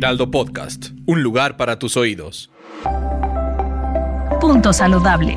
Heraldo Podcast, un lugar para tus oídos. Punto saludable.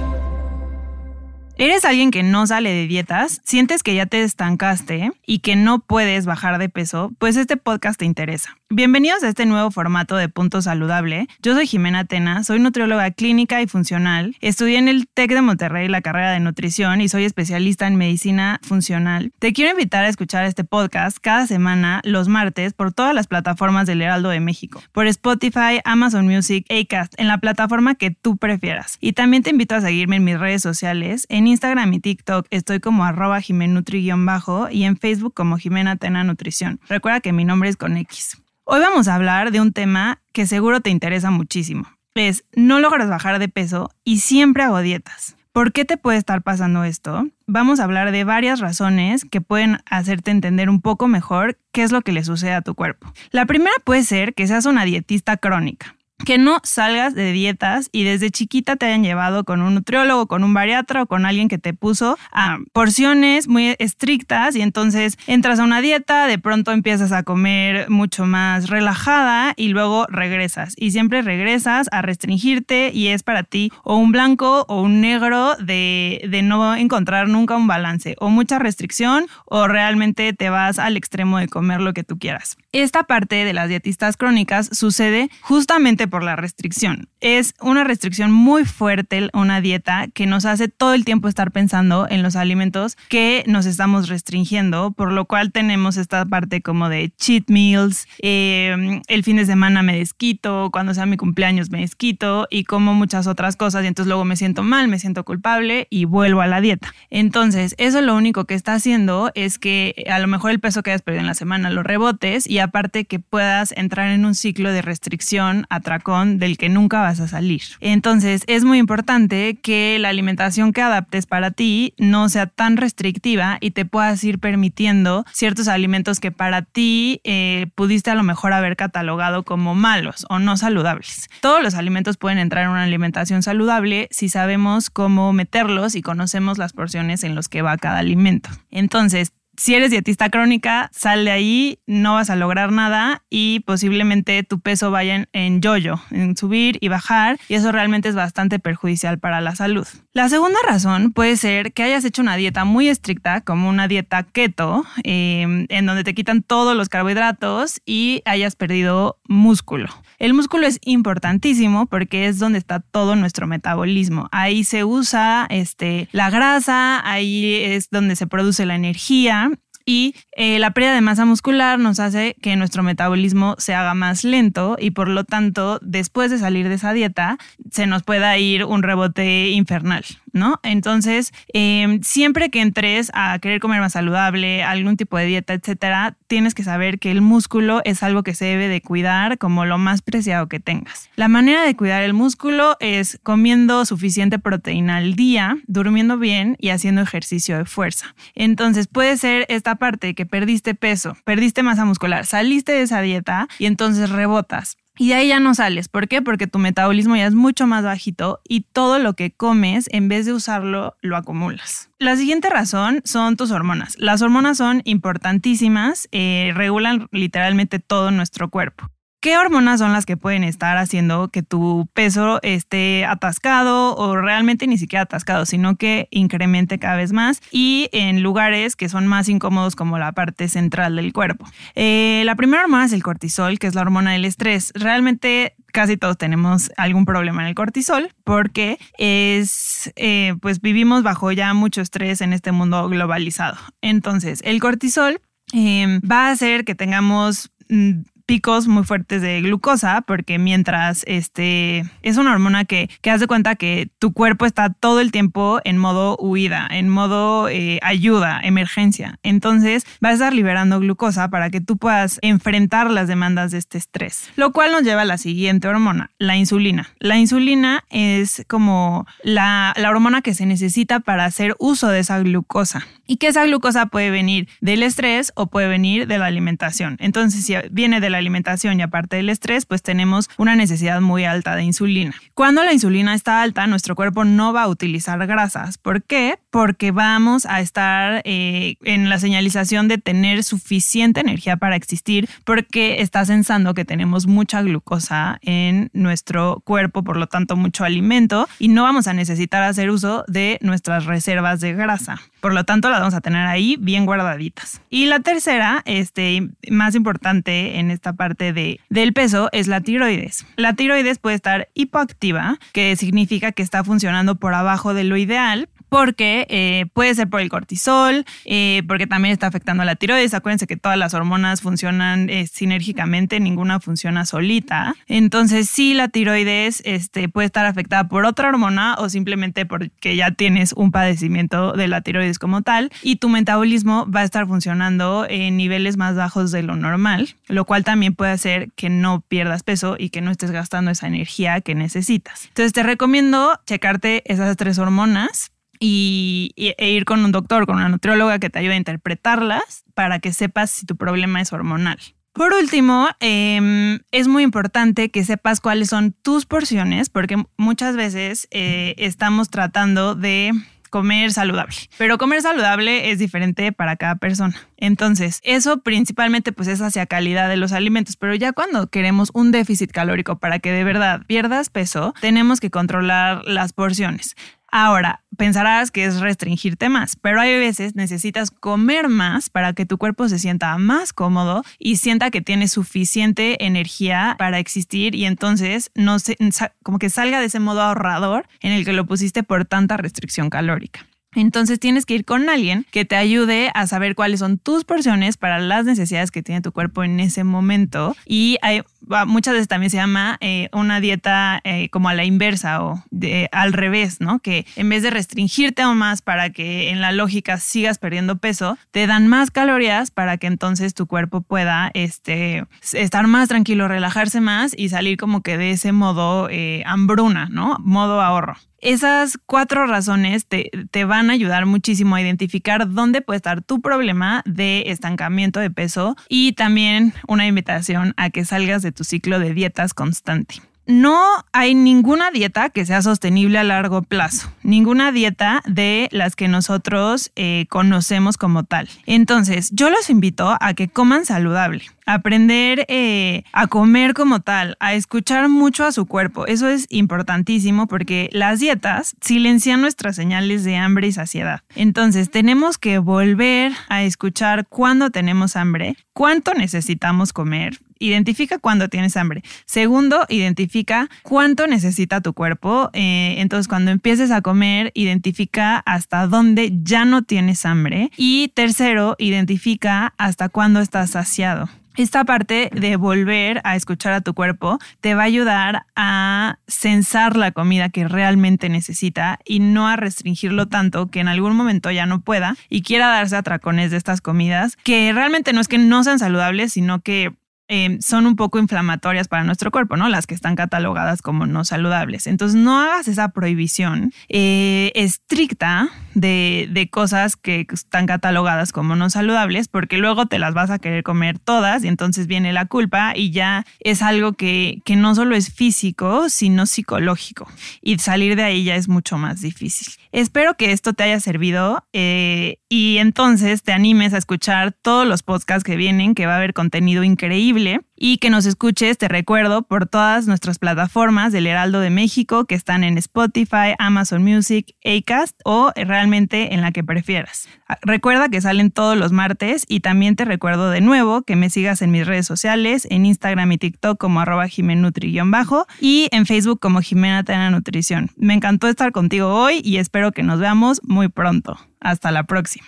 ¿Eres alguien que no sale de dietas? ¿Sientes que ya te estancaste y que no puedes bajar de peso? Pues este podcast te interesa. Bienvenidos a este nuevo formato de Punto Saludable. Yo soy Jimena Tena, soy nutrióloga clínica y funcional. Estudié en el TEC de Monterrey la carrera de nutrición y soy especialista en medicina funcional. Te quiero invitar a escuchar este podcast cada semana, los martes, por todas las plataformas del Heraldo de México, por Spotify, Amazon Music, Acast, en la plataforma que tú prefieras. Y también te invito a seguirme en mis redes sociales. En Instagram y TikTok estoy como arroba jimenutri-bajo y en Facebook como Jimena Tena Nutrición. Recuerda que mi nombre es con X. Hoy vamos a hablar de un tema que seguro te interesa muchísimo. Es, no logras bajar de peso y siempre hago dietas. ¿Por qué te puede estar pasando esto? Vamos a hablar de varias razones que pueden hacerte entender un poco mejor qué es lo que le sucede a tu cuerpo. La primera puede ser que seas una dietista crónica que no salgas de dietas y desde chiquita te hayan llevado con un nutriólogo, con un bariatra o con alguien que te puso a porciones muy estrictas y entonces entras a una dieta, de pronto empiezas a comer mucho más relajada y luego regresas y siempre regresas a restringirte y es para ti o un blanco o un negro de, de no encontrar nunca un balance o mucha restricción o realmente te vas al extremo de comer lo que tú quieras. Esta parte de las dietistas crónicas sucede justamente por la restricción. Es una restricción muy fuerte, una dieta que nos hace todo el tiempo estar pensando en los alimentos que nos estamos restringiendo, por lo cual tenemos esta parte como de cheat meals, em, el fin de semana me desquito, cuando sea mi cumpleaños me desquito y como muchas otras cosas y entonces luego me siento mal, me siento culpable y vuelvo a la dieta. Entonces, eso lo único que está haciendo es que a lo mejor el peso que hayas perdido en la semana lo rebotes y aparte que puedas entrar en un ciclo de restricción, del que nunca vas a salir. Entonces es muy importante que la alimentación que adaptes para ti no sea tan restrictiva y te puedas ir permitiendo ciertos alimentos que para ti eh, pudiste a lo mejor haber catalogado como malos o no saludables. Todos los alimentos pueden entrar en una alimentación saludable si sabemos cómo meterlos y conocemos las porciones en los que va cada alimento. Entonces, si eres dietista crónica, sal de ahí, no vas a lograr nada y posiblemente tu peso vaya en, yoyo, en subir y bajar, y eso realmente es bastante perjudicial para la salud. La segunda razón puede ser que hayas hecho una dieta muy estricta, como una dieta keto, em, en donde te quitan todos los carbohidratos y hayas perdido músculo. El músculo es importantísimo porque es donde está todo nuestro metabolismo. Ahí se usa este, la grasa, ahí es donde se produce la energía y eh, la pérdida de masa muscular nos hace que nuestro metabolismo se haga más lento y por lo tanto después de salir de esa dieta se nos pueda ir un rebote infernal, ¿no? Entonces, em, siempre que entres a querer comer más saludable, algún tipo de dieta, etcétera, tienes que saber que el músculo es algo que se debe de cuidar como lo más preciado que tengas. La manera de cuidar el músculo es comiendo suficiente proteína al día, durmiendo bien y haciendo ejercicio de fuerza. Entonces, puede ser esta parte que perdiste peso, perdiste masa muscular, saliste de esa dieta y entonces rebotas. Y de ahí ya no sales. ¿Por qué? Porque tu metabolismo ya es mucho más bajito y todo lo que comes, en vez de usarlo, lo acumulas. La siguiente razón son tus hormonas. Las hormonas son importantísimas, eh, regulan literalmente todo nuestro cuerpo. ¿Qué hormonas son las que pueden estar haciendo que tu peso esté atascado o realmente ni siquiera atascado, sino que incremente cada vez más y en lugares que son más incómodos como la parte central del cuerpo? Eh, la primera hormona es el cortisol, que es la hormona del estrés. Realmente casi todos tenemos algún problema en el cortisol porque es, eh, pues vivimos bajo ya mucho estrés en este mundo globalizado. Entonces, el cortisol eh, va a hacer que tengamos Mm, picos muy fuertes de glucosa, porque mientras este es una hormona que, que hace cuenta que tu cuerpo está todo el tiempo en modo huida, en modo eh, ayuda, emergencia. Entonces va a estar liberando glucosa para que tú puedas enfrentar las demandas de este estrés. Lo cual nos lleva a la siguiente hormona, la insulina. La insulina es como la, la hormona que se necesita para hacer uso de esa glucosa. Y que esa glucosa puede venir del estrés o puede venir de la alimentación. Entonces, si viene de la alimentación y aparte del estrés, pues tenemos una necesidad muy alta de insulina. Cuando la insulina está alta, nuestro cuerpo no va a utilizar grasas. ¿Por qué? Porque vamos a estar eh, en la señalización de tener suficiente energía para existir, porque está sensando que tenemos mucha glucosa en nuestro cuerpo, por lo tanto mucho alimento, y no vamos a necesitar hacer uso de nuestras reservas de grasa. Por lo tanto, las vamos a tener ahí bien guardaditas. Y la tercera, este, más importante en esta parte de, del peso, es la tiroides. La tiroides puede estar hipoactiva, que significa que está funcionando por abajo de lo ideal, porque eh, puede ser por el cortisol, eh, porque también está afectando a la tiroides. Acuérdense que todas las hormonas funcionan eh, sinérgicamente, ninguna funciona solita. Entonces, sí, la tiroides este, puede estar afectada por otra hormona o simplemente porque ya tienes un padecimiento de la tiroides como tal y tu metabolismo va a estar funcionando en niveles más bajos de lo normal, lo cual también puede hacer que no pierdas peso y que no estés gastando esa energía que necesitas. Entonces, te recomiendo checarte esas tres hormonas y, e ir con un doctor, con una nutrióloga que te ayude a interpretarlas para que sepas si tu problema es hormonal. Por último, em, es muy importante que sepas cuáles son tus porciones, porque muchas veces eh, estamos tratando de comer saludable. Pero comer saludable es diferente para cada persona. Entonces, eso principalmente pues es hacia calidad de los alimentos, pero ya cuando queremos un déficit calórico para que de verdad pierdas peso, tenemos que controlar las porciones. Ahora, pensarás que es restringirte más, pero hay veces necesitas comer más para que tu cuerpo se sienta más cómodo y sienta que tiene suficiente energía para existir y entonces no se, como que salga de ese modo ahorrador en el que lo pusiste por tanta restricción calórica. Entonces tienes que ir con alguien que te ayude a saber cuáles son tus porciones para las necesidades que tiene tu cuerpo en ese momento. Y hay, muchas veces también se llama eh, una dieta eh, como a la inversa o de, al revés, ¿no? Que en vez de restringirte aún más para que en la lógica sigas perdiendo peso, te dan más calorías para que entonces tu cuerpo pueda este, estar más tranquilo, relajarse más y salir como que de ese modo eh, hambruna, ¿no? Modo ahorro. Esas cuatro razones te, te, van a ayudar muchísimo a identificar dónde puede estar tu problema de estancamiento de peso y también una invitación a que salgas de tu ciclo de dietas constante no hay ninguna dieta que sea sostenible a largo plazo, ninguna dieta de las que nosotros eh, conocemos como tal. Entonces, yo los invito a que coman saludable, aprender eh, a comer como tal, a escuchar mucho a su cuerpo. Eso es importantísimo porque las dietas silencian nuestras señales de hambre y saciedad. Entonces, tenemos que volver a escuchar cuándo tenemos hambre, cuánto necesitamos comer, identifica cuándo tienes hambre. Segundo, identifica cuánto necesita tu cuerpo. Eh, entonces, cuando empieces a comer, identifica hasta dónde ya no tienes hambre. Y tercero, identifica hasta cuándo estás saciado. Esta parte de volver a escuchar a tu cuerpo te va a ayudar a censar la comida que realmente necesita y no a restringirlo tanto que en algún momento ya no pueda y quiera darse atracones de estas comidas que realmente no es que no sean saludables, sino que Em, son un poco inflamatorias para nuestro cuerpo, ¿no? Las que están catalogadas como no saludables. Entonces, no hagas esa prohibición eh, estricta de, de, cosas que están catalogadas como no saludables, porque luego te las vas a querer comer todas y entonces viene la culpa y ya es algo que, que no solo es físico, sino psicológico. Y salir de ahí ya es mucho más difícil. Espero que esto te haya servido eh, y entonces te animes a escuchar todos los podcasts que vienen, que va a haber contenido increíble y que nos escuches, te recuerdo, por todas nuestras plataformas del Heraldo de México que están en Spotify, Amazon Music, Acast o realmente en la que prefieras. Ah, recuerda que salen todos los martes y también te recuerdo de nuevo que me sigas en mis redes sociales, en Instagram y TikTok como arroba jimenutri-bajo y en Facebook como Jimena Tena Nutrición. Me encantó estar contigo hoy y espero que nos veamos muy pronto. Hasta la próxima.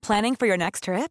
Planning for your next trip?